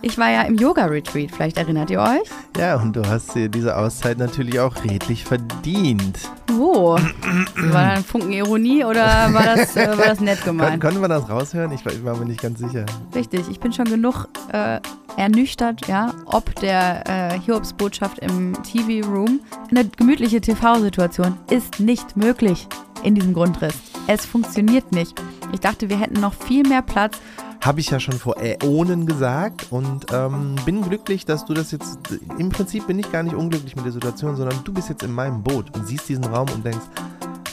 Ich war ja im Yoga-Retreat, vielleicht erinnert ihr euch? Ja, und du hast dir diese Auszeit natürlich auch redlich verdient. Wo? war da ein Funken Ironie oder war das, äh, war das nett gemeint? Können wir das raushören? Ich war, ich war, mir nicht ganz sicher. Richtig, ich bin schon genug äh, ernüchtert, ja, ob der äh, Hiobs-Botschaft im TV-Room. Eine gemütliche TV-Situation ist nicht möglich in diesem Grundriss. Es funktioniert nicht. Ich dachte, wir hätten noch viel mehr Platz habe ich ja schon vor Äonen gesagt und ähm, bin glücklich, dass du das jetzt. Im Prinzip bin ich gar nicht unglücklich mit der Situation, sondern du bist jetzt in meinem Boot und siehst diesen Raum und denkst,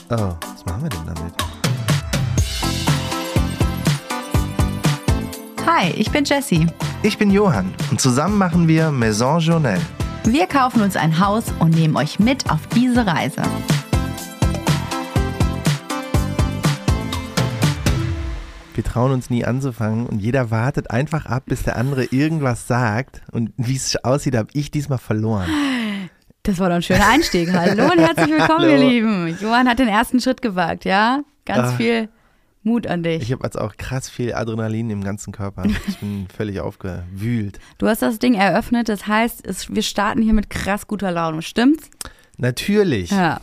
oh, was machen wir denn damit? Hi, ich bin Jessie. Ich bin Johann und zusammen machen wir Maison Journal. Wir kaufen uns ein Haus und nehmen euch mit auf diese Reise. Wir trauen uns nie anzufangen und jeder wartet einfach ab, bis der andere irgendwas sagt. Und wie es aussieht, habe ich diesmal verloren. Das war doch ein schöner Einstieg. Hallo und herzlich willkommen, ihr Lieben. Johann hat den ersten Schritt gewagt, ja? Ganz Ach, viel Mut an dich. Ich habe jetzt auch krass viel Adrenalin im ganzen Körper. Ich bin völlig aufgewühlt. Du hast das Ding eröffnet, das heißt, es, wir starten hier mit krass guter Laune, stimmt's? Natürlich. Ja.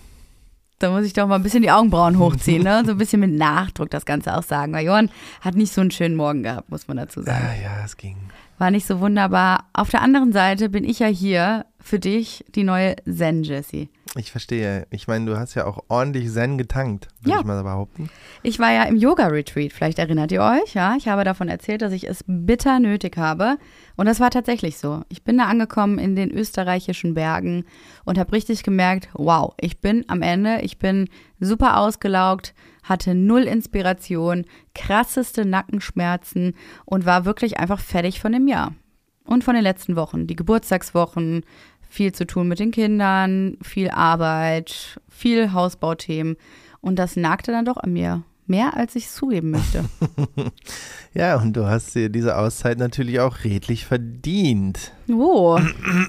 Da muss ich doch mal ein bisschen die Augenbrauen hochziehen, ne? So ein bisschen mit Nachdruck das Ganze auch sagen. Weil Johann hat nicht so einen schönen Morgen gehabt, muss man dazu sagen. Ja, ja, es ging. War nicht so wunderbar. Auf der anderen Seite bin ich ja hier für dich die neue Zen Jessie. Ich verstehe. Ich meine, du hast ja auch ordentlich Zen getankt, würde ja. ich mal behaupten. Ich war ja im Yoga-Retreat, vielleicht erinnert ihr euch, ja. Ich habe davon erzählt, dass ich es bitter nötig habe. Und das war tatsächlich so. Ich bin da angekommen in den österreichischen Bergen und habe richtig gemerkt, wow, ich bin am Ende, ich bin super ausgelaugt, hatte null Inspiration, krasseste Nackenschmerzen und war wirklich einfach fertig von dem Jahr. Und von den letzten Wochen, die Geburtstagswochen, viel zu tun mit den Kindern, viel Arbeit, viel Hausbauthemen. Und das nagte dann doch an mir. Mehr als ich zugeben möchte. ja, und du hast dir diese Auszeit natürlich auch redlich verdient. Oh, war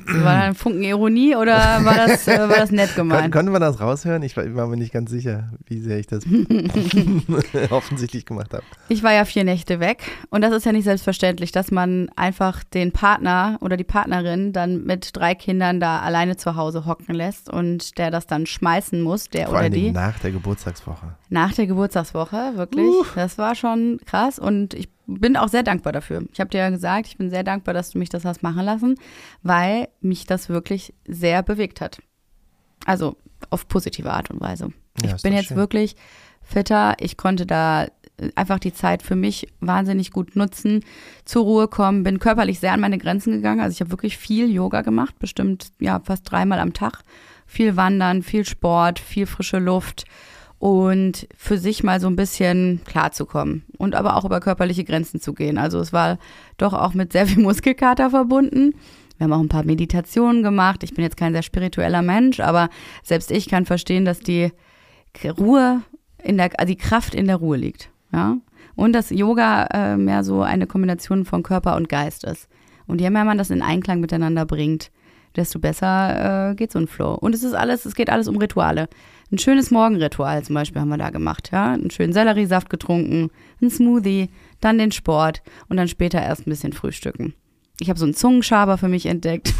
da ein Funken Ironie oder war das, äh, war das nett gemeint? Können, wir das raushören? Ich war, war, mir nicht ganz sicher, wie sehr ich das offensichtlich gemacht habe. Ich war ja vier Nächte weg und das ist ja nicht selbstverständlich, dass man einfach den Partner oder die Partnerin dann mit drei Kindern da alleine zu Hause hocken lässt und der das dann schmeißen muss, der Vor oder die. Nach der Geburtstagswoche. Nach der Geburtstagswoche, wirklich. Uh. Das war schon krass und ich bin auch sehr dankbar dafür. Ich habe dir ja gesagt, ich bin sehr dankbar, dass du mich das hast machen lassen, weil mich das wirklich sehr bewegt hat. Also auf positive Art und Weise. Ja, ich bin jetzt schön. wirklich fitter. Ich konnte da einfach die Zeit für mich wahnsinnig gut nutzen, zur Ruhe kommen, bin körperlich sehr an meine Grenzen gegangen. Also ich habe wirklich viel Yoga gemacht, bestimmt ja fast dreimal am Tag. Viel Wandern, viel Sport, viel frische Luft und für sich mal so ein bisschen klarzukommen und aber auch über körperliche Grenzen zu gehen. Also es war doch auch mit sehr viel Muskelkater verbunden. Wir haben auch ein paar Meditationen gemacht. Ich bin jetzt kein sehr spiritueller Mensch, aber selbst ich kann verstehen, dass die Ruhe in der, also die Kraft in der Ruhe liegt. Ja? Und dass Yoga äh, mehr so eine Kombination von Körper und Geist ist. Und je mehr man das in Einklang miteinander bringt, desto besser äh, geht so ein Flow. Und es ist alles, es geht alles um Rituale. Ein schönes Morgenritual zum Beispiel haben wir da gemacht, ja. Einen schönen Selleriesaft getrunken, ein Smoothie, dann den Sport und dann später erst ein bisschen frühstücken. Ich habe so einen Zungenschaber für mich entdeckt.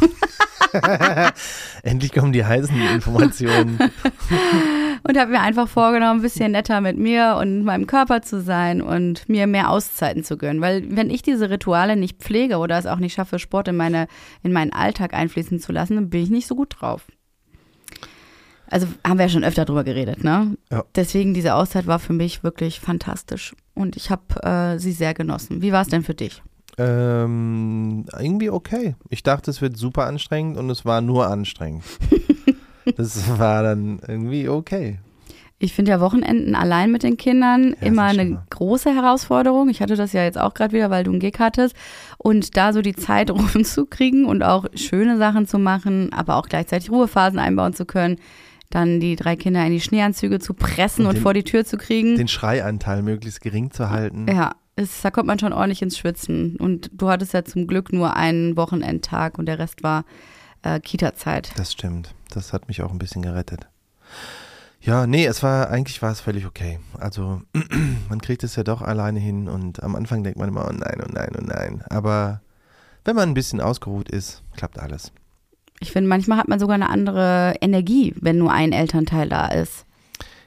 Endlich kommen die heißen Informationen. und habe mir einfach vorgenommen, ein bisschen netter mit mir und meinem Körper zu sein und mir mehr Auszeiten zu gönnen. Weil wenn ich diese Rituale nicht pflege oder es auch nicht schaffe, Sport in, meine, in meinen Alltag einfließen zu lassen, dann bin ich nicht so gut drauf. Also haben wir ja schon öfter drüber geredet, ne? Ja. Deswegen diese Auszeit war für mich wirklich fantastisch und ich habe äh, sie sehr genossen. Wie war es denn für dich? Ähm, irgendwie okay. Ich dachte, es wird super anstrengend und es war nur anstrengend. das war dann irgendwie okay. Ich finde ja Wochenenden allein mit den Kindern ja, immer eine große Herausforderung. Ich hatte das ja jetzt auch gerade wieder, weil du einen Gig hattest. Und da so die Zeit rumzukriegen und auch schöne Sachen zu machen, aber auch gleichzeitig Ruhephasen einbauen zu können, dann die drei Kinder in die Schneeanzüge zu pressen und, und den, vor die Tür zu kriegen. Den Schreianteil möglichst gering zu halten. Ja, es, da kommt man schon ordentlich ins Schwitzen. Und du hattest ja zum Glück nur einen Wochenendtag und der Rest war äh, Kita-Zeit. Das stimmt. Das hat mich auch ein bisschen gerettet. Ja, nee, es war, eigentlich war es völlig okay. Also, man kriegt es ja doch alleine hin und am Anfang denkt man immer, oh nein, oh nein, oh nein. Aber wenn man ein bisschen ausgeruht ist, klappt alles. Ich finde, manchmal hat man sogar eine andere Energie, wenn nur ein Elternteil da ist.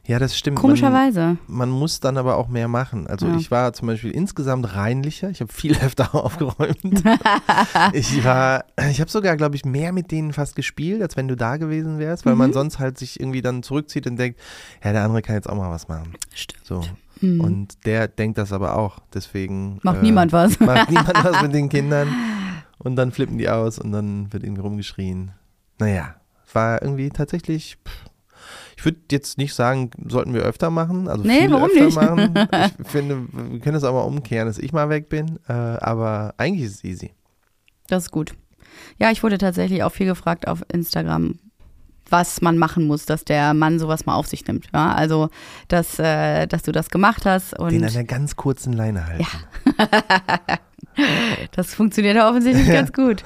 Ja, das stimmt. Komischerweise. Man, man muss dann aber auch mehr machen. Also Ja. ich war zum Beispiel insgesamt reinlicher. Ich habe viel öfter aufgeräumt. ich war, ich habe sogar, glaube ich, mehr mit denen fast gespielt, als wenn du da gewesen wärst, weil Mhm. man sonst halt sich irgendwie dann zurückzieht und denkt, ja, der andere kann jetzt auch mal was machen. Stimmt. So. Hm. Und der denkt das aber auch. Deswegen Macht äh, niemand was. macht niemand was mit den Kindern. Und dann flippen die aus und dann wird irgendwie rumgeschrien. Naja, war irgendwie tatsächlich. Pff, ich würde jetzt nicht sagen, sollten wir öfter machen. Also Nee, viel warum öfter nicht? machen. Ich finde, wir können das auch mal umkehren, dass ich mal weg bin. Äh, aber eigentlich ist es easy. Das ist gut. Ja, ich wurde tatsächlich auch viel gefragt auf Instagram, was man machen muss, dass der Mann sowas mal auf sich nimmt. Ja, also, dass, äh, dass du das gemacht hast und Den an einer ganz kurzen Leine halten. das funktioniert ja offensichtlich ganz gut.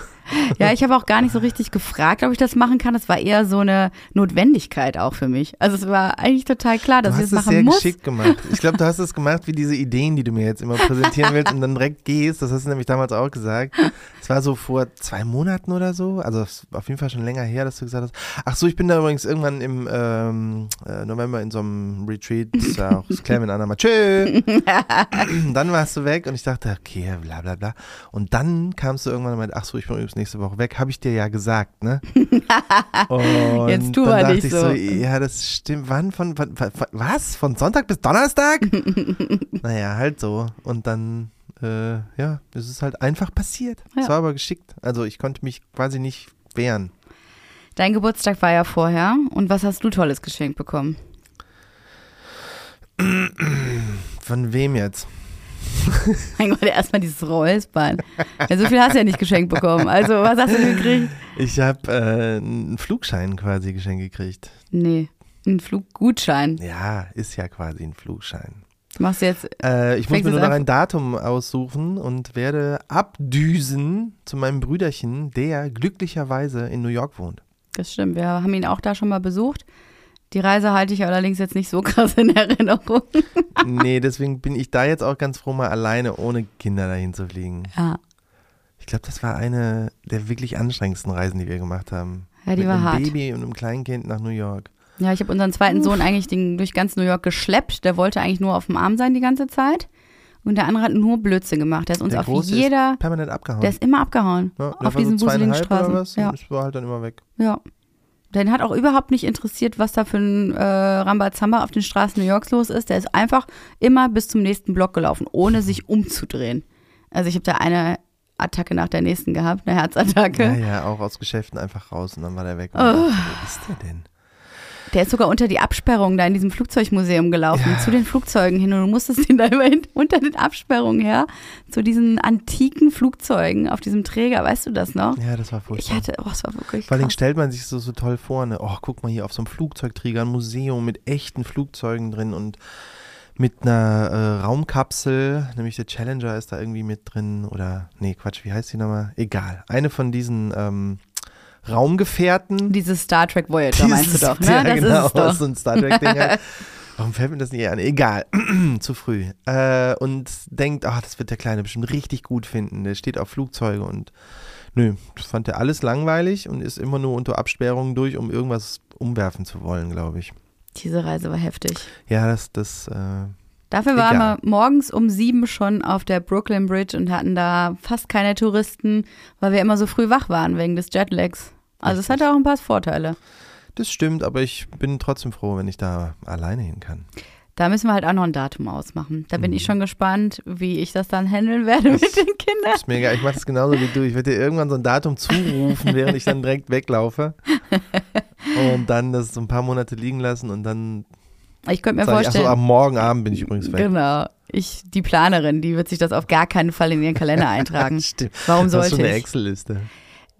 Ja, ich habe auch gar nicht so richtig gefragt, ob ich das machen kann. Es war eher so eine Notwendigkeit auch für mich. Also es war eigentlich total klar, dass Du ich hast das es machen sehr muss. geschickt gemacht. Ich glaube, du hast es gemacht wie diese Ideen, die du mir jetzt immer präsentieren willst und dann direkt gehst. Das hast du nämlich damals auch gesagt. Es war so vor zwei Monaten oder so. Also es war auf jeden Fall schon länger her, dass du gesagt hast. Ach so, ich bin da übrigens irgendwann im ähm, äh, November in so einem Retreat. Das ja auch das wir ein andermal. Tschö. dann warst du weg und ich dachte, okay, bla bla bla. Und dann kamst du irgendwann und meinte, ach so, ich bin übrigens nächste Woche weg. Habe ich dir ja gesagt, ne? Und Jetzt tu mal nicht ich so. Ja, das stimmt. Wann? Von, von, von was? Von Sonntag bis Donnerstag? naja, halt so. Und dann, äh, ja, es ist halt einfach passiert. Es Ja. war aber geschickt. Also ich konnte mich quasi nicht wehren. Dein Geburtstag war ja vorher. Und was hast du Tolles geschenkt bekommen? Von wem jetzt? Mein Gott, erstmal dieses Räuspern. Ja, so viel hast du ja nicht geschenkt bekommen. Also, was hast du gekriegt? Ich habe äh, einen Flugschein quasi geschenkt gekriegt. Nee, ein Fluggutschein. Ja, ist ja quasi ein Flugschein. Machst du jetzt, Äh, ich muss mir nur noch ein Datum aussuchen und werde abdüsen zu meinem Brüderchen, der glücklicherweise in New York wohnt. das stimmt, wir haben ihn auch da schon mal besucht. Die Reise halte ich allerdings jetzt nicht so krass in Erinnerung. nee, deswegen bin ich da jetzt auch ganz froh, mal alleine ohne Kinder dahin zu fliegen. Ja, Ich glaube, das war eine der wirklich anstrengendsten Reisen, die wir gemacht haben. ja die Mit war einem hart. Baby und einem Kleinkind nach New York. Ja, ich habe unseren zweiten Sohn eigentlich den, durch ganz New York geschleppt. Der wollte eigentlich nur auf dem Arm sein die ganze Zeit. Und der andere hat nur Blödsinn gemacht. Der ist uns der auf Große jeder, ist permanent abgehauen. der ist immer abgehauen. ja, auf diesen wuseligen Straßen. Ja. und es war halt dann immer weg. Ja. Den hat auch überhaupt nicht interessiert, was da für ein äh, Rambazamba auf den Straßen New Yorks los ist. Der ist einfach immer bis zum nächsten Block gelaufen, ohne sich umzudrehen. Also ich habe da eine Attacke nach der nächsten gehabt, eine Herzattacke. Ja, ja, auch aus Geschäften einfach raus und dann war der weg. Oh. Wo ist der denn? Der ist sogar unter die Absperrung da in diesem Flugzeugmuseum gelaufen, Ja. zu den Flugzeugen hin. Und du musstest ihn da immerhin unter den Absperrungen her, zu diesen antiken Flugzeugen auf diesem Träger. Weißt du das noch? Ja, das war Ich furchtbar. hatte, oh, es war wirklich Vor allem stellt man sich so, so toll vor, ne? Oh, guck mal hier auf so einem Flugzeugträger, ein Museum mit echten Flugzeugen drin und mit einer äh, Raumkapsel, nämlich der Challenger ist da irgendwie mit drin oder, nee, Quatsch, wie heißt die nochmal? Egal. Eine von diesen ähm, Raumgefährten. Dieses Star Trek Voyager meinst du doch, ne? Ja, das genau, ist doch. so ein Star Trek-Ding. halt. Warum fällt mir das nicht an? Egal, zu früh. Äh, und denkt, ach, das wird der Kleine bestimmt richtig gut finden. Der steht auf Flugzeuge und nö, das fand er alles langweilig und ist immer nur unter Absperrungen durch, um irgendwas umwerfen zu wollen, glaube ich. Diese Reise war heftig. Ja, das, das, äh, Dafür waren Egal. wir morgens um sieben schon auf der Brooklyn Bridge und hatten da fast keine Touristen, weil wir immer so früh wach waren wegen des Jetlags. Also es hatte auch ein paar Vorteile. das stimmt, aber ich bin trotzdem froh, wenn ich da alleine hin kann. Da müssen wir halt auch noch ein Datum ausmachen. Da bin Mhm. ich schon gespannt, wie ich das dann handeln werde mit den Kindern. Das ist mega. Ich mache das genauso wie du. Ich werde dir irgendwann so ein Datum zurufen, während ich dann direkt weglaufe. Und dann das so ein paar Monate liegen lassen und dann Ich könnte mir sage ich, ach so, vorstellen, am Morgen Abend bin ich übrigens weg. genau, ich, die Planerin, die wird sich das auf gar keinen Fall in ihren Kalender eintragen. Stimmt. Warum Das ist sollte schon eine ich? Excel-Liste.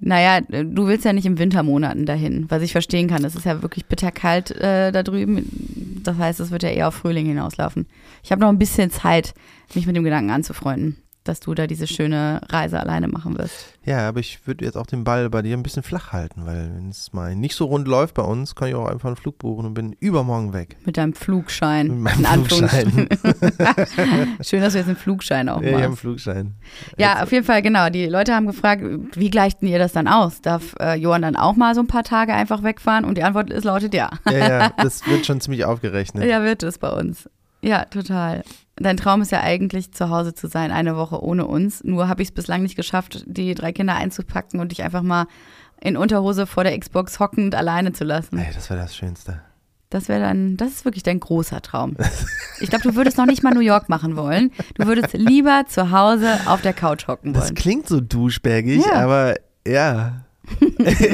Naja, du willst ja nicht im Wintermonaten dahin, was ich verstehen kann. Es ist ja wirklich bitterkalt äh, da drüben. Das heißt, es wird ja eher auf Frühling hinauslaufen. Ich habe noch ein bisschen Zeit, mich mit dem Gedanken anzufreunden. Dass du da diese schöne Reise alleine machen wirst. Ja, aber ich würde jetzt auch den Ball bei dir ein bisschen flach halten, weil wenn es mal nicht so rund läuft bei uns, kann ich auch einfach einen Flug buchen und bin übermorgen weg. Mit deinem Flugschein. Mit meinem in Flugschein. Schön, dass du jetzt einen Flugschein auch Ja, ich habe einen machst. Flugschein. Ja, auf jeden Fall, genau. Die Leute haben gefragt, wie gleicht denn ihr das dann aus? Darf äh, Johann dann auch mal so ein paar Tage einfach wegfahren? Und die Antwort ist, lautet ja. Ja, ja, das wird schon ziemlich aufgerechnet. Ja, wird es bei uns. Ja, total. Dein Traum ist ja eigentlich, zu Hause zu sein, eine Woche ohne uns. Nur habe ich es bislang nicht geschafft, die drei Kinder einzupacken und dich einfach mal in Unterhose vor der Xbox hockend alleine zu lassen. Ey, das wäre das Schönste. Das wäre dann, das ist wirklich dein großer Traum. Ich glaube, du würdest noch nicht mal New York machen wollen. Du würdest lieber zu Hause auf der Couch hocken Das wollen. klingt so duschbägig, Ja. aber ja,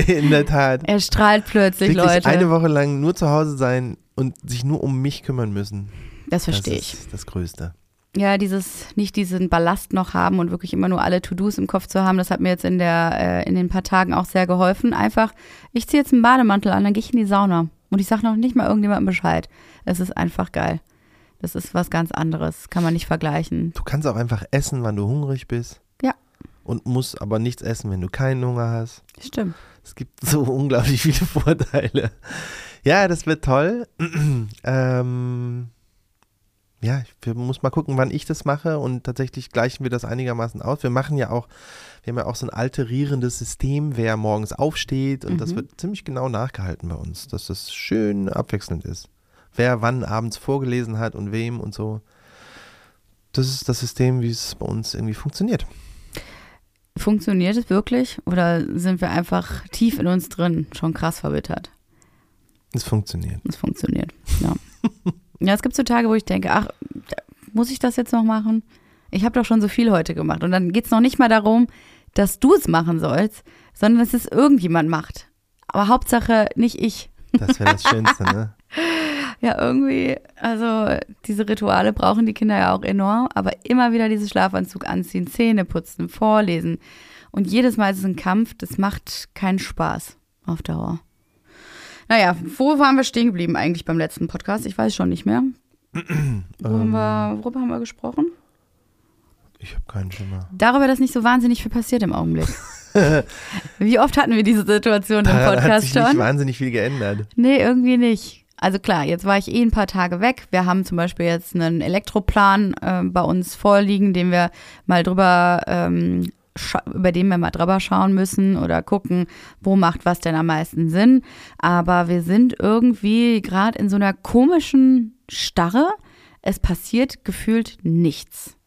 in der Tat. Er strahlt plötzlich, Wirklich Leute. eine Woche lang nur zu Hause sein und sich nur um mich kümmern müssen. Das verstehe ich. Das ist das Größte. Ja, dieses, nicht diesen Ballast noch haben und wirklich immer nur alle To-Dos im Kopf zu haben, das hat mir jetzt in der, äh, in den paar Tagen auch sehr geholfen. Einfach, ich ziehe jetzt einen Bademantel an, dann gehe ich in die Sauna. Und ich sage noch nicht mal irgendjemandem Bescheid. Es ist einfach geil. Das ist was ganz anderes. Kann man nicht vergleichen. Du kannst auch einfach essen, wann du hungrig bist. Ja. Und musst aber nichts essen, wenn du keinen Hunger hast. Stimmt. Es gibt so unglaublich viele Vorteile. Ja, das wird toll. ähm, ja, ich muss mal gucken, wann ich das mache und tatsächlich gleichen wir das einigermaßen aus. Wir machen ja auch, wir haben ja auch so ein alterierendes System, wer morgens aufsteht und das Mhm. wird ziemlich genau nachgehalten bei uns, dass das schön abwechselnd ist. Wer wann abends vorgelesen hat und wem und so. Das ist das System, wie es bei uns irgendwie funktioniert. Funktioniert es wirklich? Oder sind wir einfach tief in uns drin schon krass verbittert? Es funktioniert. Es funktioniert. Ja. ja, es gibt so Tage, wo ich denke, ach, muss ich das jetzt noch machen? Ich habe doch schon so viel heute gemacht. Und dann geht es noch nicht mal darum, dass du es machen sollst, sondern dass es irgendjemand macht. Aber Hauptsache nicht ich. Das wäre das Schönste, ne? Ja, irgendwie, also diese Rituale brauchen die Kinder ja auch enorm, aber immer wieder dieses Schlafanzug anziehen, Zähne putzen, vorlesen. Und jedes Mal ist es ein Kampf, das macht keinen Spaß auf Dauer. Naja, wo waren wir stehen geblieben eigentlich beim letzten Podcast? Ich weiß schon nicht mehr. Wo haben wir, worüber haben wir gesprochen? Ich habe keinen Schimmer. Darüber, dass nicht so wahnsinnig viel passiert im Augenblick. Wie oft hatten wir diese Situation im Daran hat Podcast sich nicht schon? wahnsinnig viel geändert. Nee, irgendwie nicht. Also klar, jetzt war ich eh ein paar Tage weg. Wir haben zum Beispiel jetzt einen Elektroplan äh, bei uns vorliegen, den wir mal drüber, ähm, über den wir mal drüber schauen müssen oder gucken, wo macht was denn am meisten Sinn. Aber wir sind irgendwie gerade in so einer komischen Starre. Es passiert gefühlt nichts.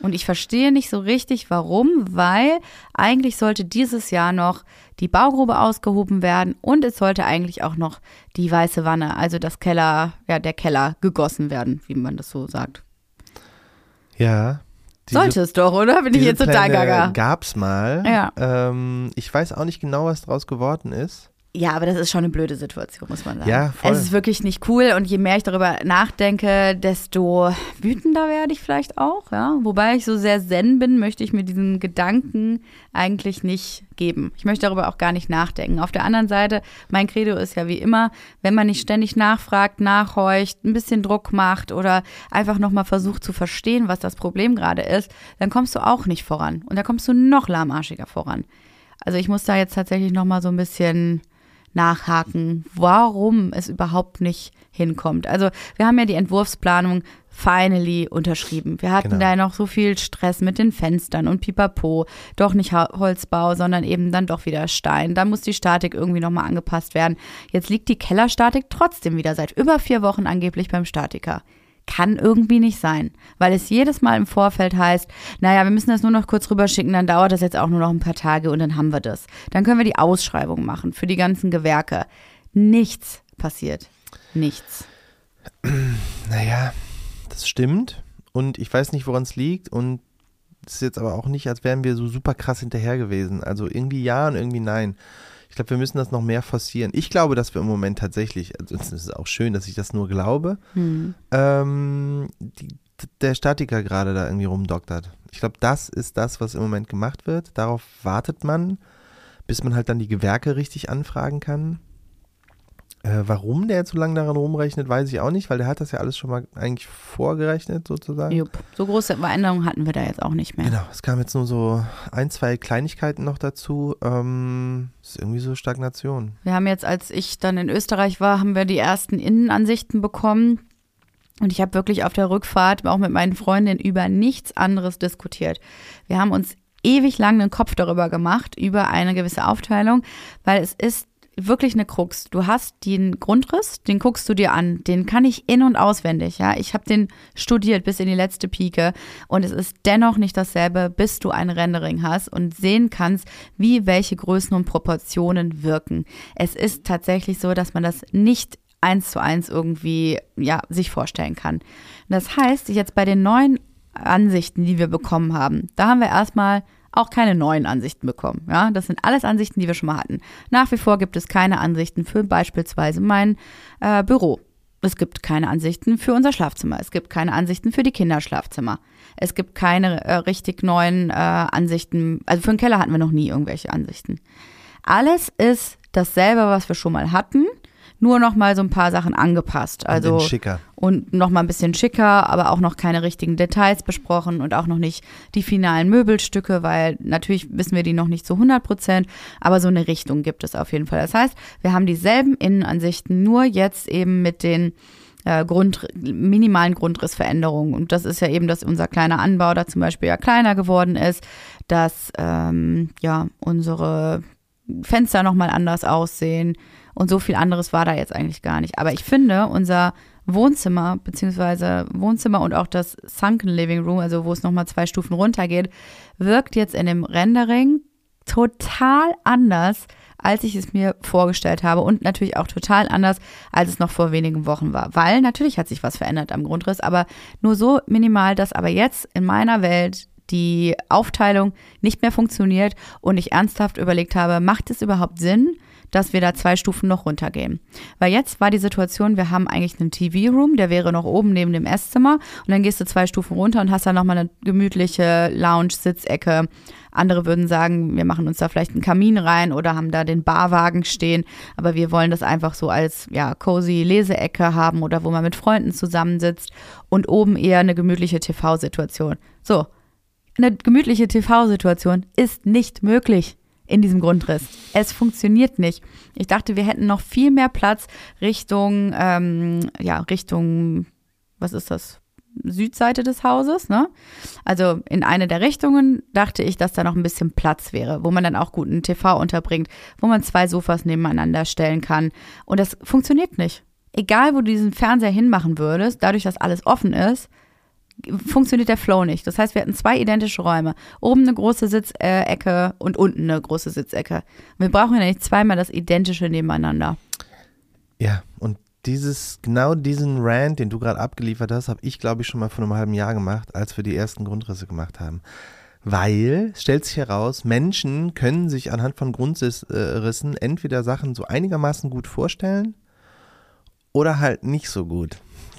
Und ich verstehe nicht so richtig, warum, weil eigentlich sollte dieses Jahr noch die Baugrube ausgehoben werden und es sollte eigentlich auch noch die weiße Wanne, also das Keller, ja, der Keller gegossen werden, wie man das so sagt. Ja. Sollte es doch, oder? Bin ich jetzt total gaga. Gab's mal. Ja. Ähm, ich weiß auch nicht genau, was draus geworden ist. Ja, aber das ist schon eine blöde Situation, muss man sagen. Ja, voll. Es ist wirklich nicht cool und je mehr ich darüber nachdenke, desto wütender werde ich vielleicht auch, ja. Wobei ich so sehr zen bin, möchte ich mir diesen Gedanken eigentlich nicht geben. Ich möchte darüber auch gar nicht nachdenken. Auf der anderen Seite, mein Credo ist ja wie immer, wenn man nicht ständig nachfragt, nachhorcht, ein bisschen Druck macht oder einfach nochmal versucht zu verstehen, was das Problem gerade ist, dann kommst du auch nicht voran. Und da kommst du noch lahmarschiger voran. Also ich muss da jetzt tatsächlich nochmal so ein bisschen nachhaken, warum es überhaupt nicht hinkommt. Also wir haben ja die Entwurfsplanung finally unterschrieben. Wir hatten Genau. da noch so viel Stress mit den Fenstern und Pipapo. Doch nicht Holzbau, sondern eben dann doch wieder Stein. Da muss die Statik irgendwie nochmal angepasst werden. Jetzt liegt die Kellerstatik trotzdem wieder seit über vier Wochen angeblich beim Statiker. Kann irgendwie nicht sein, weil es jedes Mal im Vorfeld heißt, naja, wir müssen das nur noch kurz rüberschicken, dann dauert das jetzt auch nur noch ein paar Tage und dann haben wir das. Dann können wir die Ausschreibung machen für die ganzen Gewerke. Nichts passiert. Nichts. Naja, das stimmt. Und ich weiß nicht, woran es liegt. Und es ist jetzt aber auch nicht, als wären wir so super krass hinterher gewesen. Also irgendwie ja und irgendwie nein. Ich glaube, wir müssen das noch mehr forcieren. Ich glaube, dass wir im Moment tatsächlich, also es ist auch schön, dass ich das nur glaube, Hm. ähm, die, der Statiker gerade da irgendwie rumdoktert. Ich glaube, das ist das, was im Moment gemacht wird. Darauf wartet man, bis man halt dann die Gewerke richtig anfragen kann. Äh, warum der jetzt so lange daran rumrechnet, weiß ich auch nicht, weil der hat das ja alles schon mal eigentlich vorgerechnet sozusagen. Jupp. So große Veränderungen hatten wir da jetzt auch nicht mehr. Genau, es kamen jetzt nur so ein, zwei Kleinigkeiten noch dazu. Ähm, ist irgendwie so Stagnation. Wir haben jetzt, als ich dann in Österreich war, haben wir die ersten Innenansichten bekommen. Und ich habe wirklich auf der Rückfahrt auch mit meinen Freundinnen über nichts anderes diskutiert. Wir haben uns ewig lang den Kopf darüber gemacht, über eine gewisse Aufteilung, weil es ist wirklich eine Krux. Du hast den Grundriss, den guckst du dir an, den kann ich in und auswendig, ja. Ich habe den studiert bis in die letzte Pike und es ist dennoch nicht dasselbe, bis du ein Rendering hast und sehen kannst, wie welche Größen und Proportionen wirken. Es ist tatsächlich so, dass man das nicht eins zu eins irgendwie ja sich vorstellen kann. Das heißt, jetzt bei den neuen Ansichten, die wir bekommen haben, da haben wir erstmal auch keine neuen Ansichten bekommen. Ja, das sind alles Ansichten, die wir schon mal hatten. Nach wie vor gibt es keine Ansichten für beispielsweise mein äh, Büro. Es gibt keine Ansichten für unser Schlafzimmer. Es gibt keine Ansichten für die Kinderschlafzimmer. Es gibt keine äh, richtig neuen äh, Ansichten. Also für den Keller hatten wir noch nie irgendwelche Ansichten. Alles ist dasselbe, was wir schon mal hatten nur noch mal so ein paar Sachen angepasst. Also und schicker. Und noch mal ein bisschen schicker, aber auch noch keine richtigen Details besprochen und auch noch nicht die finalen Möbelstücke, weil natürlich wissen wir die noch nicht zu 100 Prozent, aber so eine Richtung gibt es auf jeden Fall. Das heißt, wir haben dieselben Innenansichten, nur jetzt eben mit den äh, Grund, minimalen Grundrissveränderungen. Und das ist ja eben, dass unser kleiner Anbau da zum Beispiel ja kleiner geworden ist, dass ähm, ja unsere Fenster nochmal anders aussehen, und so viel anderes war da jetzt eigentlich gar nicht. Aber ich finde, unser Wohnzimmer, beziehungsweise Wohnzimmer und auch das Sunken Living Room, also wo es nochmal zwei Stufen runtergeht, wirkt jetzt in dem Rendering total anders, als ich es mir vorgestellt habe und natürlich auch total anders, als es noch vor wenigen Wochen war. Weil natürlich hat sich was verändert am Grundriss, aber nur so minimal, dass aber jetzt in meiner Welt die Aufteilung nicht mehr funktioniert und ich ernsthaft überlegt habe, macht es überhaupt Sinn, dass wir da zwei Stufen noch runtergehen. Weil jetzt war die Situation, wir haben eigentlich einen TV-Room, der wäre noch oben neben dem Esszimmer und dann gehst du zwei Stufen runter und hast dann nochmal eine gemütliche Lounge-Sitzecke. Andere würden sagen, wir machen uns da vielleicht einen Kamin rein oder haben da den Barwagen stehen, aber wir wollen das einfach so als ja cozy Leseecke haben oder wo man mit Freunden zusammensitzt und oben eher eine gemütliche TV-Situation. So, eine gemütliche TV-Situation ist nicht möglich in diesem Grundriss. Es funktioniert nicht. Ich dachte, wir hätten noch viel mehr Platz Richtung, ähm, ja, Richtung, was ist das? Südseite des Hauses, ne? Also in eine der Richtungen dachte ich, dass da noch ein bisschen Platz wäre, wo man dann auch gut einen TV unterbringt, wo man zwei Sofas nebeneinander stellen kann. Und das funktioniert nicht. Egal, wo du diesen Fernseher hinmachen würdest, dadurch, dass alles offen ist, funktioniert der Flow nicht. Das heißt, wir hatten zwei identische Räume. Oben eine große Sitzecke und unten eine große Sitzecke. Wir brauchen ja nicht zweimal das identische nebeneinander. Ja, und dieses, genau diesen Rant, den du gerade abgeliefert hast, habe ich, glaube ich, schon mal vor einem halben Jahr gemacht, als wir die ersten Grundrisse gemacht haben. Weil, stellt sich heraus, Menschen können sich anhand von Grundrissen entweder Sachen so einigermaßen gut vorstellen oder halt nicht so gut.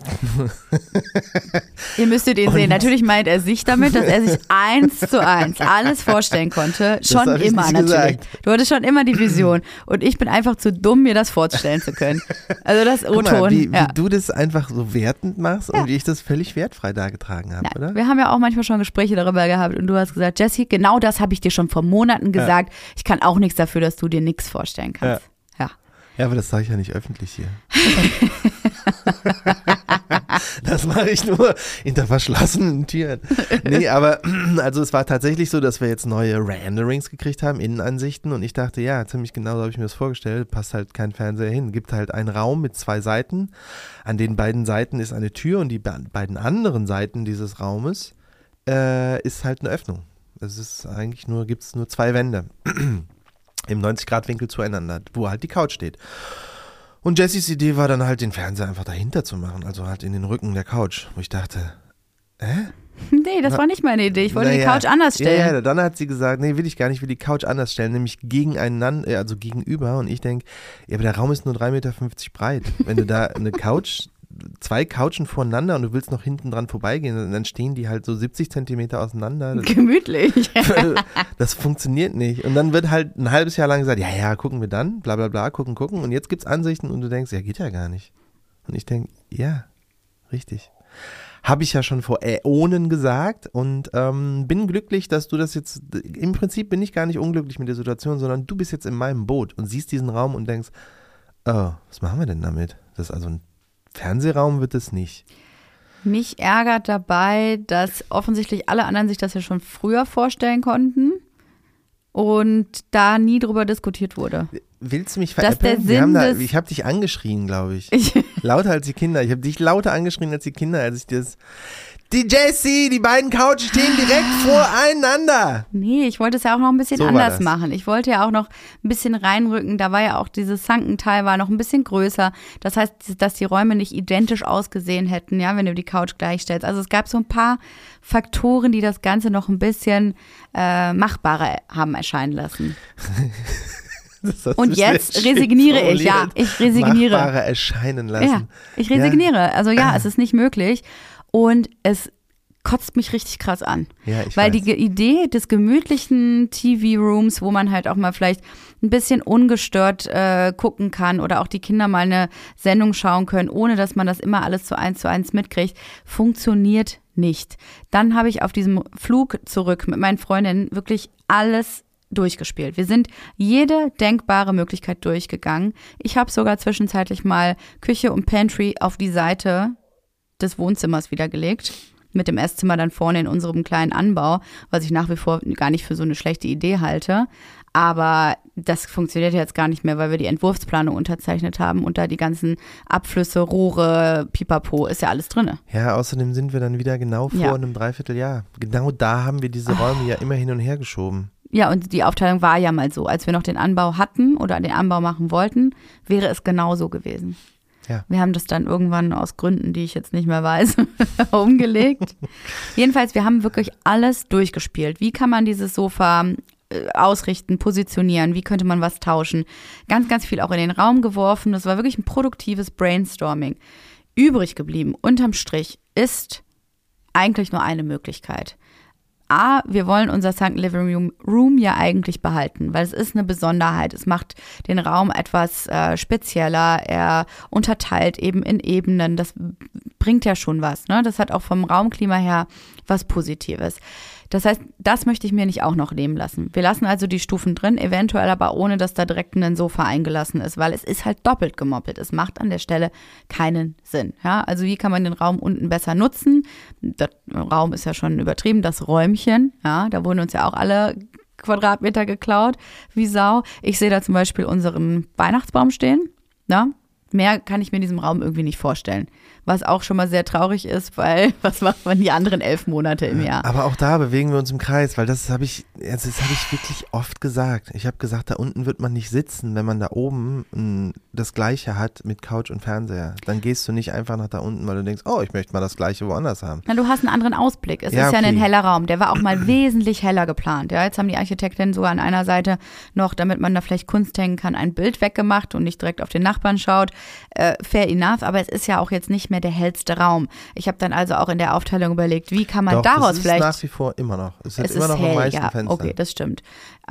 Ihr müsstet ihn und sehen. Natürlich meint er sich damit, dass er sich eins zu eins alles vorstellen konnte. Schon immer natürlich. Gesagt. Du hattest schon immer die Vision. Und ich bin einfach zu dumm, mir das vorstellen zu können. Also das O-Ton. Wie, ja. wie, du das einfach so wertend machst ja. und wie ich das völlig wertfrei dargetragen habe, ja. oder? Wir haben ja auch manchmal schon Gespräche darüber gehabt und du hast gesagt, Jesse, genau das habe ich dir schon vor Monaten gesagt. Ich kann auch nichts dafür, dass du dir nichts vorstellen kannst. Ja. Aber das sage ich ja nicht öffentlich hier. das mache ich nur hinter verschlossenen Türen. Nee, aber also es war tatsächlich so, dass wir jetzt neue Renderings gekriegt haben, Innenansichten und ich dachte, ja, ziemlich genau so habe ich mir das vorgestellt, passt halt kein Fernseher hin. Gibt halt einen Raum mit zwei Seiten. An den beiden Seiten ist eine Tür und die beiden anderen Seiten dieses Raumes äh, ist halt eine Öffnung. Es ist eigentlich nur, gibt es nur zwei Wände im 90-Grad-Winkel zueinander, wo halt die Couch steht. Und Jessys Idee war dann halt, den Fernseher einfach dahinter zu machen, also halt in den Rücken der Couch, wo ich dachte, hä? Nee, das war nicht meine Idee. Ich wollte naja, die Couch anders stellen. Ja, dann hat sie gesagt, nee, will ich gar nicht, ich will die Couch anders stellen, nämlich gegeneinander, äh, also gegenüber. Und ich denke, ja, aber der Raum ist nur 3,50 Meter breit. Wenn du da eine Couch zwei Couchen voreinander und du willst noch hinten dran vorbeigehen und dann stehen die halt so 70 Zentimeter auseinander. Das, Gemütlich. das funktioniert nicht. Und dann wird halt ein halbes Jahr lang gesagt, ja, ja, gucken wir dann, bla bla bla, gucken, gucken. Und jetzt gibt es Ansichten und du denkst, ja, geht ja gar nicht. Und ich denke, ja, richtig. Habe ich ja schon vor Äonen gesagt und ähm, bin glücklich, dass du das jetzt, im Prinzip bin ich gar nicht unglücklich mit der Situation, sondern du bist jetzt in meinem Boot und siehst diesen Raum und denkst, oh, was machen wir denn damit? Das ist also ein Fernsehraum wird es nicht. Mich ärgert dabei, dass offensichtlich alle anderen sich das ja schon früher vorstellen konnten und da nie drüber diskutiert wurde. Willst du mich veräppeln? Sinn Wir haben da, ich habe dich angeschrien, glaube ich. Ich, Lauter als die Kinder. Ich habe dich lauter angeschrien als die Kinder, als ich das. Die Jessie, die beiden Couches stehen direkt voreinander. nee, ich wollte es ja auch noch ein bisschen So anders machen. Ich wollte ja auch noch ein bisschen reinrücken. Da war ja auch dieses Sunken-Teil war noch ein bisschen größer. Das heißt, dass die Räume nicht identisch ausgesehen hätten, ja, wenn du die Couch gleichstellst. Also es gab so ein paar Faktoren, die das Ganze noch ein bisschen äh, machbarer haben erscheinen lassen. Und jetzt resigniere ich, ja, ich resigniere. Machbare erscheinen lassen. Ja, ich resigniere. Also ja, es ist nicht möglich. Und es kotzt mich richtig krass an. Ja, ich Weil weiß. die Idee des gemütlichen TV-Rooms, wo man halt auch mal vielleicht ein bisschen ungestört äh, gucken kann oder auch die Kinder mal eine Sendung schauen können, ohne dass man das immer alles zu eins zu eins mitkriegt, funktioniert nicht. Dann habe ich auf diesem Flug zurück mit meinen Freundinnen wirklich alles durchgespielt. Wir sind jede denkbare Möglichkeit durchgegangen. Ich habe sogar zwischenzeitlich mal Küche und Pantry auf die Seite des Wohnzimmers wieder gelegt. Mit dem Esszimmer dann vorne in unserem kleinen Anbau, was ich nach wie vor gar nicht für so eine schlechte Idee halte. Aber das funktioniert jetzt gar nicht mehr, weil wir die Entwurfsplanung unterzeichnet haben und da die ganzen Abflüsse, Rohre, Pipapo, ist ja alles drinne. Ja, außerdem sind wir dann wieder genau vor Ja. einem Dreivierteljahr. Genau da haben wir diese Räume ja immer hin und her geschoben. Ja, und die Aufteilung war ja mal so. Als wir noch den Anbau hatten oder den Anbau machen wollten, wäre es genau so gewesen. Ja. Wir haben das dann irgendwann aus Gründen, die ich jetzt nicht mehr weiß, umgelegt. Jedenfalls, wir haben wirklich alles durchgespielt. Wie kann man dieses Sofa äh, ausrichten, positionieren? Wie könnte man was tauschen? Ganz, ganz viel auch in den Raum geworfen. Das war wirklich ein produktives Brainstorming. Übrig geblieben, unterm Strich, ist eigentlich nur eine Möglichkeit. A, wir wollen unser Sunken Living Room, Room ja eigentlich behalten, weil es ist eine Besonderheit. Es macht den Raum etwas äh, spezieller. Er unterteilt eben in Ebenen. Das bringt ja schon was. Ne? Das hat auch vom Raumklima her was Positives. Das heißt, das möchte ich mir nicht auch noch nehmen lassen. Wir lassen also die Stufen drin, eventuell aber ohne, dass da direkt ein Sofa eingelassen ist, weil es ist halt doppelt gemoppelt. Es macht an der Stelle keinen Sinn. Ja, also wie kann man den Raum unten besser nutzen? Der Raum ist ja schon übertrieben, das Räumchen. Ja, da wurden uns ja auch alle Quadratmeter geklaut, wie Sau. Ich sehe da zum Beispiel unseren Weihnachtsbaum stehen. Ja, mehr kann ich mir in diesem Raum irgendwie nicht vorstellen. Was auch schon mal sehr traurig ist, weil was macht man die anderen elf Monate im Jahr? Aber auch da bewegen wir uns im Kreis, weil das habe ich, also das habe ich wirklich oft gesagt. Ich habe gesagt, da unten wird man nicht sitzen, wenn man da oben mh, das Gleiche hat mit Couch und Fernseher. Dann gehst du nicht einfach nach da unten, weil du denkst, oh, ich möchte mal das Gleiche woanders haben. Na, du hast einen anderen Ausblick. Es Ja, ist ja okay. ein heller Raum. Der war auch mal wesentlich heller geplant. Ja, jetzt haben die Architekten sogar an einer Seite noch, damit man da vielleicht Kunst hängen kann, ein Bild weggemacht und nicht direkt auf den Nachbarn schaut. Äh, fair enough, aber es ist ja auch jetzt nicht mehr der hellste Raum. Ich habe dann also auch in der Aufteilung überlegt, wie kann man Doch, daraus das ist vielleicht nach wie vor immer noch. Es es immer ist noch am hell, meisten ja. Fenster. Okay, das stimmt.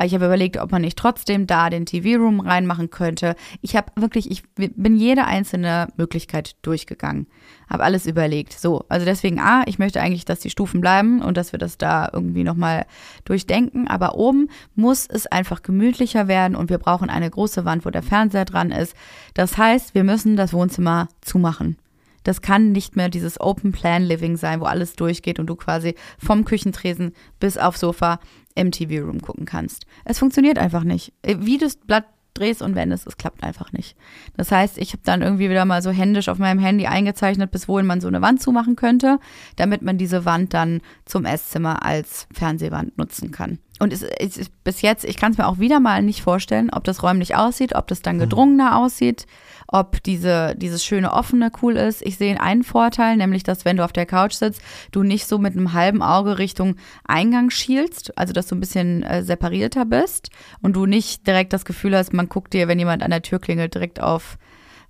Ich habe überlegt, ob man nicht trotzdem da den TV-Room reinmachen könnte. Ich habe wirklich, ich bin jede einzelne Möglichkeit durchgegangen. Habe alles überlegt. So, also deswegen, A, ich möchte eigentlich, dass die Stufen bleiben und dass wir das da irgendwie nochmal durchdenken. Aber oben muss es einfach gemütlicher werden und wir brauchen eine große Wand, wo der Fernseher dran ist. Das heißt, wir müssen das Wohnzimmer zumachen. Das kann nicht mehr dieses Open Plan Living sein, wo alles durchgeht und du quasi vom Küchentresen bis aufs Sofa im TV-Room gucken kannst. Es funktioniert einfach nicht. Wie du das Blatt drehst und wendest, es klappt einfach nicht. Das heißt, ich habe dann irgendwie wieder mal so händisch auf meinem Handy eingezeichnet, bis wohin man so eine Wand zumachen könnte, damit man diese Wand dann zum Esszimmer als Fernsehwand nutzen kann. Und es, es ist bis jetzt, ich kann es mir auch wieder mal nicht vorstellen, ob das räumlich aussieht, ob das dann gedrungener aussieht, ob diese, dieses schöne offene cool ist. Ich sehe einen Vorteil, nämlich, dass wenn du auf der Couch sitzt, du nicht so mit einem halben Auge Richtung Eingang schielst, also dass du ein bisschen äh, separierter bist und du nicht direkt das Gefühl hast, man guckt dir, wenn jemand an der Tür klingelt, direkt auf,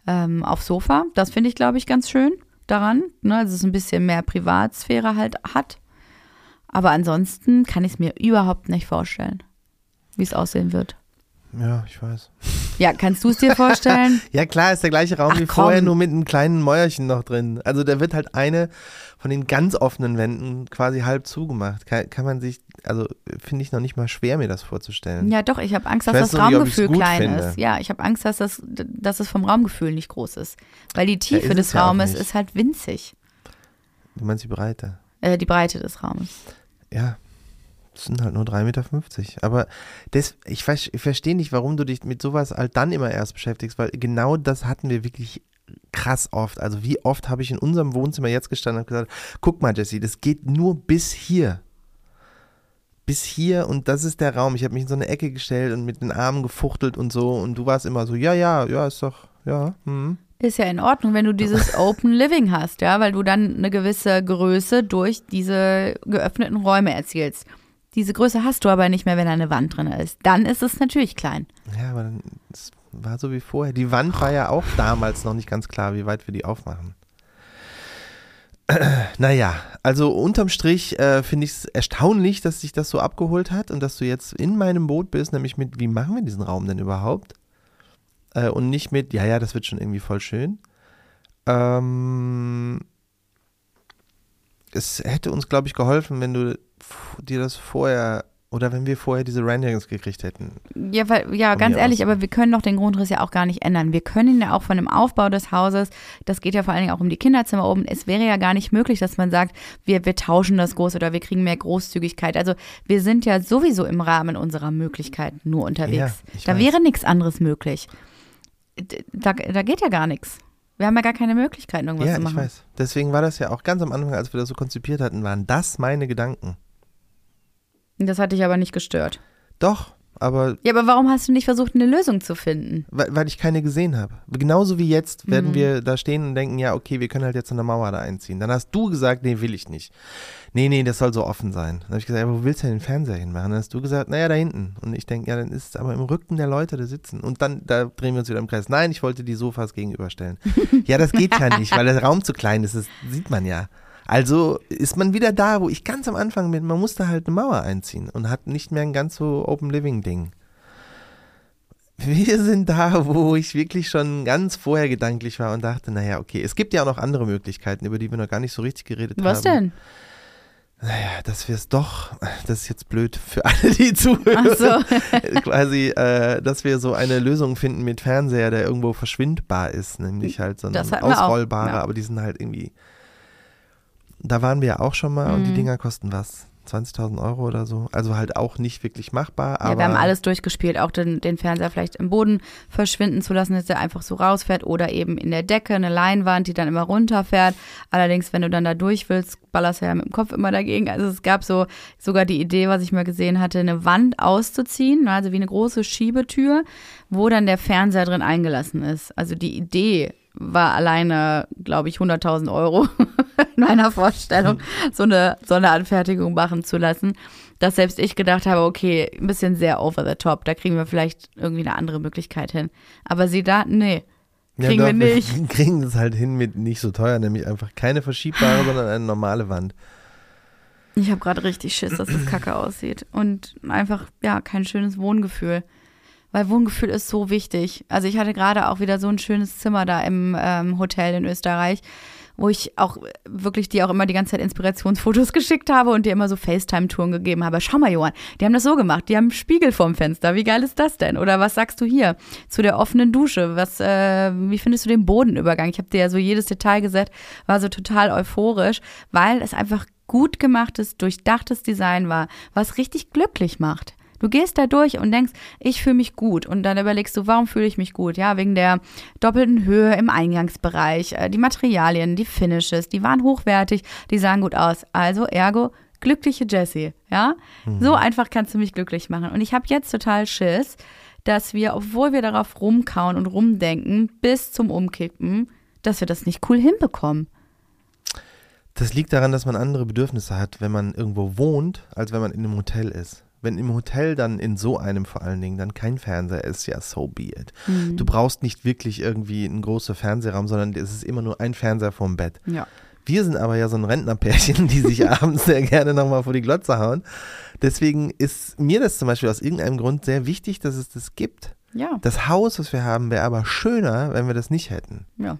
ähm, aufs Sofa. Das finde ich, glaube ich, ganz schön. daran, ne, dass es ein bisschen mehr Privatsphäre halt hat. Aber ansonsten kann ich es mir überhaupt nicht vorstellen, wie es aussehen wird. Ja, ich weiß. Ja, kannst du es dir vorstellen? ja, klar, ist der gleiche Raum Ach, wie komm. vorher, nur mit einem kleinen Mäuerchen noch drin. Also da wird halt eine von den ganz offenen Wänden quasi halb zugemacht. Kann, kann man sich, also finde ich noch nicht mal schwer, mir das vorzustellen. ja, doch, ich habe Angst, dass das nicht, Raumgefühl klein finde. ist. Ja, ich habe Angst, dass, das, dass es vom Raumgefühl nicht groß ist. Weil die Tiefe ist des es ja Raumes ist halt winzig. Du meinst die Breite? Äh, die Breite des Raumes. Ja, das sind halt nur 3,50 Meter. Aber das, ich, ich verstehe nicht, warum du dich mit sowas halt dann immer erst beschäftigst, weil genau das hatten wir wirklich krass oft. Also wie oft habe ich in unserem Wohnzimmer jetzt gestanden und gesagt, guck mal Jesse, das geht nur bis hier. Bis hier und das ist der Raum. Ich habe mich in so eine Ecke gestellt und mit den Armen gefuchtelt und so und du warst immer so, ja, ja, ja, ist doch, ja, hm. Ist ja in Ordnung, wenn du dieses Open Living hast, ja, weil du dann eine gewisse Größe durch diese geöffneten Räume erzielst. Diese Größe hast du aber nicht mehr, wenn da eine Wand drin ist. Dann ist es natürlich klein. Ja, aber dann, es war so wie vorher. Die Wand war ja auch damals noch nicht ganz klar, wie weit wir die aufmachen. Naja, also unterm Strich äh, finde ich es erstaunlich, dass sich das so abgeholt hat und dass du jetzt in meinem Boot bist, nämlich mit, wie machen wir diesen Raum denn überhaupt? Äh, und nicht mit, ja, ja, das wird schon irgendwie voll schön. Ähm, es hätte uns, glaube ich, geholfen, wenn du dir das vorher oder wenn wir vorher diese Renderings gekriegt hätten. Ja, weil, ja, ganz ehrlich, aus. aber wir können doch den Grundriss ja auch gar nicht ändern. Wir können ja auch von dem Aufbau des Hauses, das geht ja vor allen Dingen auch um die Kinderzimmer oben, es wäre ja gar nicht möglich, dass man sagt, wir, wir tauschen das groß oder wir kriegen mehr Großzügigkeit. Also wir sind ja sowieso im Rahmen unserer Möglichkeiten nur unterwegs. Ja, da weiß. wäre nichts anderes möglich. Da, da geht ja gar nichts. Wir haben ja gar keine Möglichkeiten, irgendwas Ja, zu ich machen. weiß. Deswegen war das ja auch ganz am Anfang, als wir das so konzipiert hatten, waren das meine Gedanken. Das hat dich aber nicht gestört. Doch, aber Ja, aber warum hast du nicht versucht, eine Lösung zu finden? weil, weil ich keine gesehen habe. Genauso wie jetzt werden Mhm. wir da stehen und denken, ja, okay, wir können halt jetzt eine Mauer da einziehen. Dann hast du gesagt, nee, will ich nicht. Nee, nee, das soll so offen sein. Dann habe ich gesagt, ja, wo willst du denn den Fernseher hinmachen? Dann hast du gesagt, naja, da hinten. Und ich denke, ja, dann ist es aber im Rücken der Leute, da sitzen. Und dann, da drehen wir uns wieder im Kreis. Nein, ich wollte die Sofas gegenüberstellen. ja, das geht ja nicht, weil der Raum zu klein ist, das sieht man ja. Also ist man wieder da, wo ich ganz am Anfang bin, man musste halt eine Mauer einziehen und hat nicht mehr ein ganz so Open Living Ding. Wir sind da, wo ich wirklich schon ganz vorher gedanklich war und dachte, naja, okay, es gibt ja auch noch andere Möglichkeiten, über die wir noch gar nicht so richtig geredet Was haben. denn? Naja, dass wir es doch, das ist jetzt blöd für alle, die zuhören, Ach so. quasi, äh, dass wir so eine Lösung finden mit Fernseher, der irgendwo verschwindbar ist, nämlich halt so ein Das hatten wir auch, ausrollbarer, ja. aber die sind halt irgendwie, da waren wir ja auch schon mal und die Mhm. Dinger kosten was? 20.000 Euro oder so. Also halt auch nicht wirklich machbar, Ja, wir haben alles durchgespielt, auch den, den Fernseher vielleicht im Boden verschwinden zu lassen, dass der einfach so rausfährt oder eben in der Decke eine Leinwand, die dann immer runterfährt. Allerdings, wenn du dann da durch willst, ballerst du ja mit dem Kopf immer dagegen. Also es gab so sogar die Idee, was ich mal gesehen hatte, eine Wand auszuziehen, also wie eine große Schiebetür, wo dann der Fernseher drin eingelassen ist. Also die Idee war alleine, glaube ich, 100.000 Euro in meiner Vorstellung, so eine Sonderanfertigung machen zu lassen, dass selbst ich gedacht habe, okay, ein bisschen sehr over the top, da kriegen wir vielleicht irgendwie eine andere Möglichkeit hin. Aber sie da, nee, kriegen ja, wir doch, nicht. Wir kriegen das halt hin mit nicht so teuer, nämlich einfach keine verschiebbare, sondern eine normale Wand. Ich habe gerade richtig Schiss, dass das kacke aussieht. Und einfach, ja, kein schönes Wohngefühl. Weil Wohngefühl ist so wichtig. Also ich hatte gerade auch wieder so ein schönes Zimmer da im ähm, Hotel in Österreich, wo ich auch wirklich dir auch immer die ganze Zeit Inspirationsfotos geschickt habe und dir immer so FaceTime-Touren gegeben habe. Schau mal, Johann, die haben das so gemacht. Die haben einen Spiegel vorm Fenster. Wie geil ist das denn? Oder was sagst du hier zu der offenen Dusche? Was, äh, wie findest du den Bodenübergang? Ich habe dir ja so jedes Detail gesagt, war so total euphorisch, weil es einfach gut gemachtes, durchdachtes Design war, was richtig glücklich macht. Du gehst da durch und denkst, ich fühle mich gut. Und dann überlegst du, warum fühle ich mich gut? Ja, wegen der doppelten Höhe im Eingangsbereich, äh, die Materialien, die Finishes, die waren hochwertig, die sahen gut aus. Also, ergo, glückliche Jessie. Ja, so einfach kannst du mich glücklich machen. Und ich habe jetzt total Schiss, dass wir, obwohl wir darauf rumkauen und rumdenken, bis zum Umkippen, dass wir das nicht cool hinbekommen. Das liegt daran, dass man andere Bedürfnisse hat, wenn man irgendwo wohnt, als wenn man in einem Hotel ist. Wenn im Hotel dann in so einem vor allen Dingen dann kein Fernseher ist, ja, so be it. Mhm. Du brauchst nicht wirklich irgendwie einen großen Fernsehraum, sondern es ist immer nur ein Fernseher vorm Bett. Ja. Wir sind aber ja so ein Rentnerpärchen, die sich abends sehr gerne nochmal vor die Glotze hauen. Deswegen ist mir das zum Beispiel aus irgendeinem Grund sehr wichtig, dass es das gibt. Ja. Das Haus, was wir haben, wäre aber schöner, wenn wir das nicht hätten. Ja.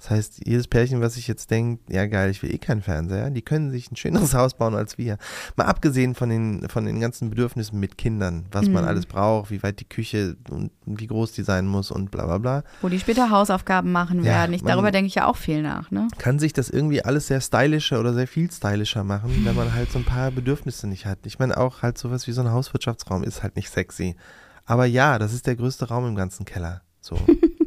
Das heißt, jedes Pärchen, was sich jetzt denkt, ja geil, ich will eh keinen Fernseher, die können sich ein schöneres Haus bauen als wir. Mal abgesehen von den, von den ganzen Bedürfnissen mit Kindern, was man Mhm. alles braucht, wie weit die Küche und wie groß die sein muss und bla bla bla. Wo die später Hausaufgaben machen Ja, werden. Ich, man- darüber denke ich ja auch viel nach, ne? Kann sich das irgendwie alles sehr stylischer oder sehr viel stylischer machen, wenn man halt so ein paar Bedürfnisse nicht hat. Ich meine auch halt sowas wie so ein Hauswirtschaftsraum ist halt nicht sexy. Aber ja, das ist der größte Raum im ganzen Keller. So.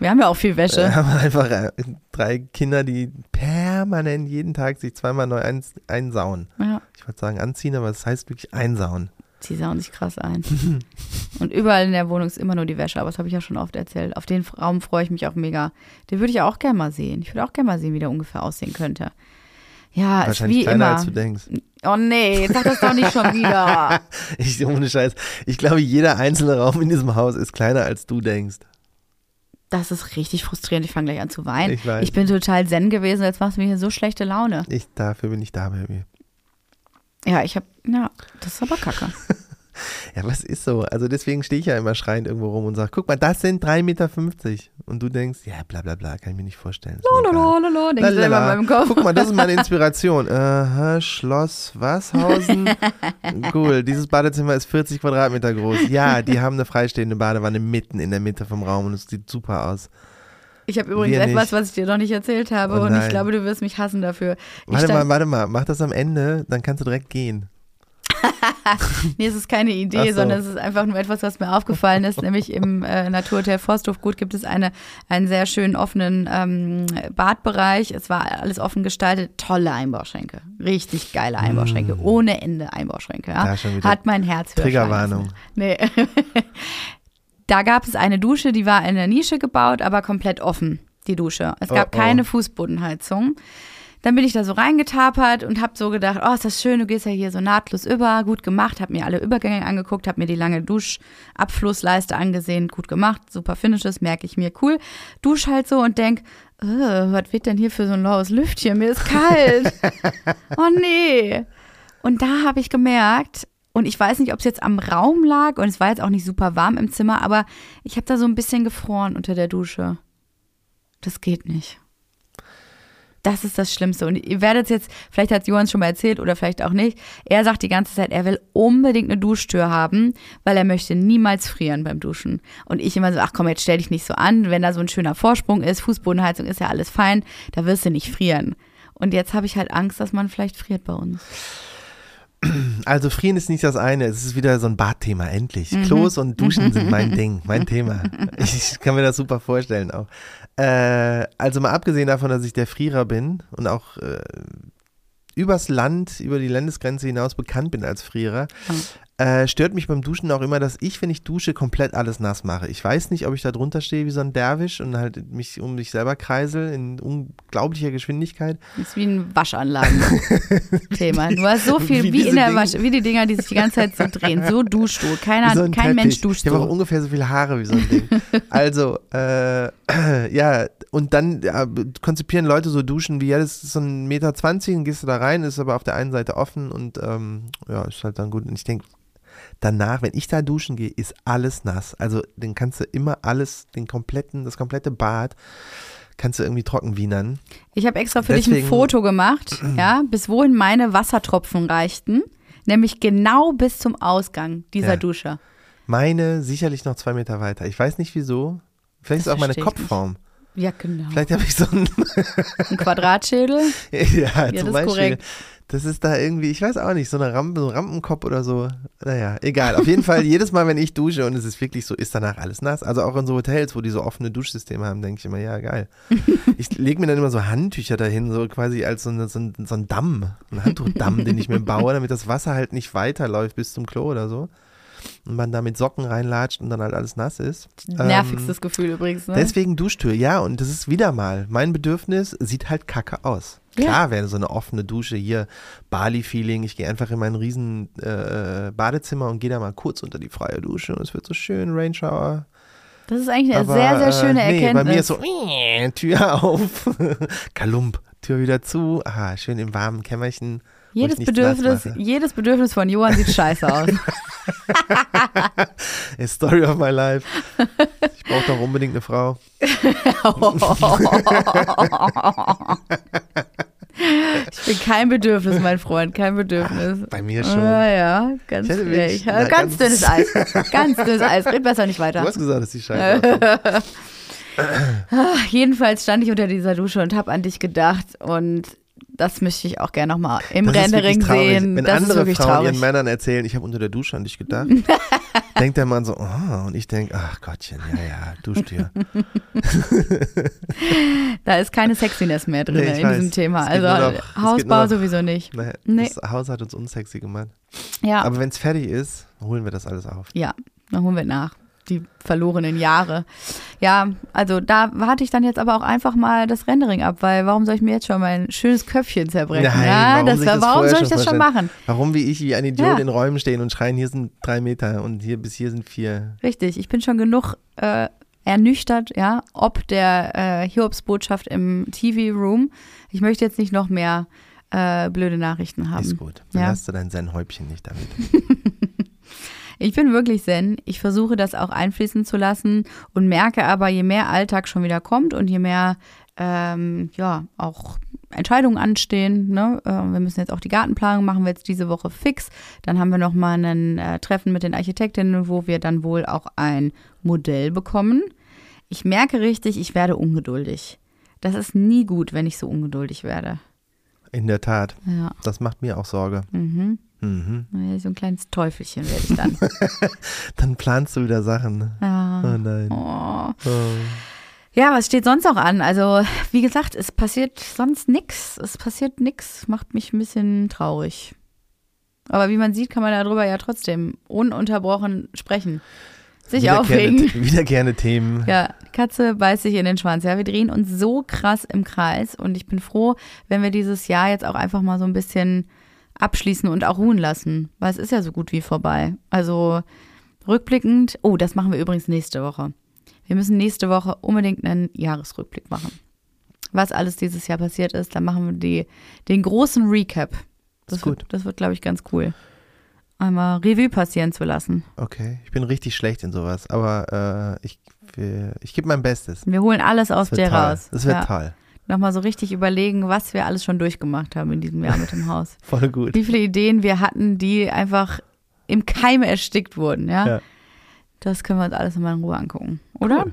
Wir haben ja auch viel Wäsche. Wir haben einfach äh, drei Kinder, die permanent jeden Tag sich zweimal neu eins, einsauen. Ja. Ich wollte sagen anziehen, aber es heißt wirklich einsauen. Die sauen sich krass ein. Und überall in der Wohnung ist immer nur die Wäsche, aber das habe ich ja schon oft erzählt. Auf den Raum freue ich mich auch mega. Den würde ich auch gerne mal sehen. Ich würde auch gerne mal sehen, wie der ungefähr aussehen könnte. Ja, ist Wahrscheinlich wie kleiner, immer. als du denkst. Oh nee, sag das doch nicht schon wieder. Ich, ohne Scheiß. Ich glaube, jeder einzelne Raum in diesem Haus ist kleiner, als du denkst. Das ist richtig frustrierend. Ich fange gleich an zu weinen. Ich weiß. Ich bin total zen gewesen, jetzt machst du mir hier so schlechte Laune. Ich, dafür bin ich da, Baby. Ja, ich habe, ja, das ist aber kacke. Ja, was ist so? Also deswegen stehe ich ja immer schreiend irgendwo rum und sage, guck mal, das sind 3,50 Meter. Und du denkst, ja, bla bla bla, kann ich mir nicht vorstellen. Denkst du Lalala. in meinem Kopf. Guck mal, das ist meine Inspiration. Aha, Schloss Wasshausen. cool, dieses Badezimmer ist 40 Quadratmeter groß. Ja, die haben eine freistehende Badewanne mitten in der Mitte vom Raum und es sieht super aus. Ich habe übrigens Wir etwas, nicht. was ich dir noch nicht erzählt habe Oh und ich glaube, du wirst mich hassen dafür. Ich Warte mal, warte mal, mach das am Ende, dann kannst du direkt gehen. Nee, es ist keine Idee, so. sondern es ist einfach nur etwas, was mir aufgefallen ist. nämlich im äh, Naturhotel Forsthofgut gibt es eine, einen sehr schönen offenen ähm, Badbereich. Es war alles offen gestaltet. Tolle Einbauschränke. Richtig geile Einbauschränke. Ohne Ende Einbauschränke. Ja? Wieder Hat mein Herz höher Triggerwarnung. Nee. da gab es eine Dusche, die war in der Nische gebaut, aber komplett offen, die Dusche. Es gab Oh, oh. keine Fußbodenheizung. Dann bin ich da so reingetapert und habe so gedacht, oh, ist das schön, du gehst ja hier so nahtlos über, gut gemacht, habe mir alle Übergänge angeguckt, habe mir die lange Duschabflussleiste angesehen, gut gemacht, super Finishes, merke ich mir, cool. Dusch halt so und denk, was wird denn hier für so ein laues Lüftchen, mir ist kalt. oh nee. Und da habe ich gemerkt, und ich weiß nicht, ob es jetzt am Raum lag und es war jetzt auch nicht super warm im Zimmer, aber ich habe da so ein bisschen gefroren unter der Dusche. Das geht nicht. Das ist das Schlimmste. Und ihr werdet jetzt, vielleicht hat Johann schon mal erzählt oder vielleicht auch nicht, er sagt die ganze Zeit, er will unbedingt eine Duschtür haben, weil er möchte niemals frieren beim Duschen. Und ich immer so, ach komm, jetzt stell dich nicht so an, wenn da so ein schöner Vorsprung ist, Fußbodenheizung ist ja alles fein, da wirst du nicht frieren. Und jetzt habe ich halt Angst, dass man vielleicht friert bei uns. Also frieren ist nicht das eine, es ist wieder so ein Badthema, endlich. Mhm. Klos und Duschen sind mein Ding, mein Thema. Ich kann mir das super vorstellen auch. Äh, also mal abgesehen davon, dass ich der Frierer bin und auch äh, übers Land, über die Landesgrenze hinaus bekannt bin als Frierer, äh, stört mich beim Duschen auch immer, dass ich, wenn ich dusche, komplett alles nass mache. Ich weiß nicht, ob ich da drunter stehe wie so ein Derwisch und halt mich um mich selber kreisel in unglaublicher Geschwindigkeit. Das ist wie ein Waschanlagen-Thema. Du hast so viel, Wie wie, in der Wasch, wie die Dinger, die sich die ganze Zeit so drehen. So duschst du. Keiner, so ein kein Teppich. Mensch duscht Ich habe auch so. ungefähr so viele Haare wie so ein Ding. also, äh, ja, und dann ja, konzipieren Leute so Duschen wie, ja, das ist so ein Meter zwanzig, dann gehst du da rein, ist aber auf der einen Seite offen und ähm, ja, ist halt dann gut. Und ich denke, danach, wenn ich da duschen gehe, ist alles nass. Also, dann kannst du immer alles, den kompletten, das komplette Bad, kannst du irgendwie trocken wienern. Ich habe extra für dich ein Deswegen- Foto gemacht, ja, bis wohin meine Wassertropfen reichten. Nämlich genau bis zum Ausgang dieser Ja. Dusche. Meine sicherlich noch zwei Meter weiter. Ich weiß nicht wieso. Vielleicht Das ist auch meine ich nicht. Ja, genau. Vielleicht habe ich so ein Ein Quadratschädel. Ja, das zum ist Beispiel. korrekt. Das ist da irgendwie, ich weiß auch nicht, so eine Rampe, so ein Rampenkopf oder so. Naja, egal. Auf jeden Fall, jedes Mal, wenn ich dusche und es ist wirklich so, ist danach alles nass. Also auch in so Hotels, wo die so offene Duschsysteme haben, denke ich immer, ja, geil. Ich lege mir dann immer so Handtücher dahin, so quasi als so, eine, so, ein, so ein Damm, ein Handtuchdamm, den ich mir baue, damit das Wasser halt nicht weiterläuft bis zum Klo oder so. Und man da mit Socken reinlatscht und dann halt alles nass ist. Nervigstes Ähm, Gefühl übrigens. Ne? Deswegen Duschtür, ja, und das ist wieder mal, mein Bedürfnis sieht halt kacke aus. Klar wäre so eine offene Dusche hier, Bali-Feeling. Ich gehe einfach in mein riesen äh, Badezimmer und gehe da mal kurz unter die freie Dusche und es wird so schön, Rain Shower. Das ist eigentlich eine Aber, sehr, sehr schöne äh, nee, Erkenntnis. bei mir ist so, äh, Tür auf, Kalump, Tür wieder zu, aha, schön im warmen Kämmerchen. Jedes, Bedürfnis, jedes Bedürfnis von Johann sieht scheiße aus. A story of my life. Ich brauche doch unbedingt eine Frau. ich bin kein Bedürfnis, mein Freund, kein Bedürfnis. Bei mir schon. Ja, ja, ganz, frech. na, ganz, ganz- dünnes Eis. Ganz dünnes Eis. Red besser nicht Du weiter. hast gesagt, dass die scheiße. Ach, jedenfalls stand ich unter dieser Dusche und habe an dich gedacht und das möchte ich auch gerne nochmal im Das Rendering sehen. Wenn das ist andere wirklich Frauen traurig. ihren Männern erzählen, ich habe unter der Dusche an dich gedacht, denkt der Mann so, oh, und ich denke, ach Gottchen, ja, ja, Duschtür. Da ist keine Sexiness mehr drin Nee, in weiß. diesem Thema. Also noch- Hausbau noch- sowieso nicht. Naja, Nee. Das Haus hat uns unsexy gemacht. Ja, Aber wenn es fertig ist, holen wir das alles auf. ja, dann holen wir nach. Die verlorenen Jahre. Ja, also da warte ich dann jetzt aber auch einfach mal das Rendering ab, weil warum soll ich mir jetzt schon mein schönes Köpfchen zerbrechen? Nein, ja, warum das, das warum soll ich das schon machen? Warum wie ich wie ein Idiot Ja. in Räumen stehen und schreien, hier sind drei Meter und hier bis hier sind vier. Richtig, ich bin schon genug äh, ernüchtert, ja, ob der äh, Hiobsbotschaft im TV-Room. Ich möchte jetzt nicht noch mehr äh, blöde Nachrichten haben. Ist gut. Ja. Verlass du dein Zen-Häubchen nicht damit. Ich bin wirklich zen. Ich versuche das auch einfließen zu lassen und merke aber, je mehr Alltag schon wieder kommt und je mehr ähm, ja auch Entscheidungen anstehen. Ne? Äh, wir müssen jetzt auch die Gartenplanung machen wir jetzt diese Woche fix. Dann haben wir noch mal ein äh, Treffen mit den Architektinnen, wo wir dann wohl auch ein Modell bekommen. Ich merke richtig, ich werde ungeduldig. Das ist nie gut, wenn ich so ungeduldig werde. In der Tat. Ja. Das macht mir auch Sorge. Mhm. Mhm. Ja, So ein kleines Teufelchen werde ich dann. Dann planst du wieder Sachen. Oh ja. nein. Oh. Oh. Ja, was steht sonst noch an? Also, wie gesagt, es passiert sonst nichts. Es passiert nichts. Macht mich ein bisschen traurig. Aber wie man sieht, kann man darüber ja trotzdem ununterbrochen sprechen. Sich Wiederkehrende, aufregen. wiederkehrende Themen. Ja, Katze beißt sich in den Schwanz. Ja, wir drehen uns so krass im Kreis und ich bin froh, wenn wir dieses Jahr jetzt auch einfach mal so ein bisschen abschließen und auch ruhen lassen, weil es ist ja so gut wie vorbei. Also rückblickend, oh, das machen wir übrigens nächste Woche. Wir müssen nächste Woche unbedingt einen Jahresrückblick machen. Was alles dieses Jahr passiert ist, dann machen wir die, den großen Recap. Das Ist gut. Wird, das wird, glaube ich, ganz cool. Einmal Revue passieren zu lassen. Okay, ich bin richtig schlecht in sowas, aber äh, ich, ich gebe mein Bestes. Wir holen alles aus dir raus. Das wird ja. toll. Nochmal so richtig überlegen, was wir alles schon durchgemacht haben in diesem Jahr mit dem Haus. Voll gut. Wie viele Ideen wir hatten, die einfach im Keim erstickt wurden, ja? Ja. Das können wir uns alles nochmal in Ruhe angucken, oder? Cool.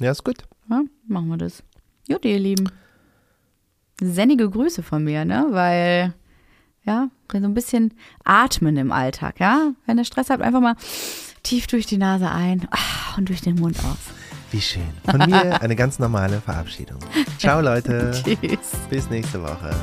Ja, ist gut. Ja, machen wir das. Gut, ihr Lieben. Sennige Grüße von mir, ne? Weil, ja, so ein bisschen atmen im Alltag, ja? Wenn ihr Stress habt, einfach mal tief durch die Nase ein ah, und durch den Mund aus. Wie schön. Von mir eine ganz normale Verabschiedung. Ciao, Leute. Tschüss. Bis nächste Woche.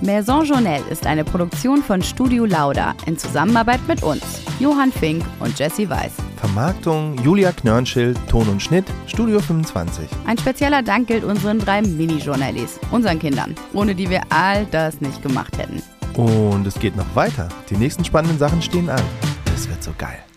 Maison Journelle ist eine Produktion von Studio Lauda in Zusammenarbeit mit uns, Johann Fink und Jesse Weiß. Vermarktung Julia Knörnschild, Ton und Schnitt, Studio 25. Ein spezieller Dank gilt unseren drei Mini-Journalies, unseren Kindern, ohne die wir all das nicht gemacht hätten. Und es geht noch weiter. Die nächsten spannenden Sachen stehen an. Das wird so geil.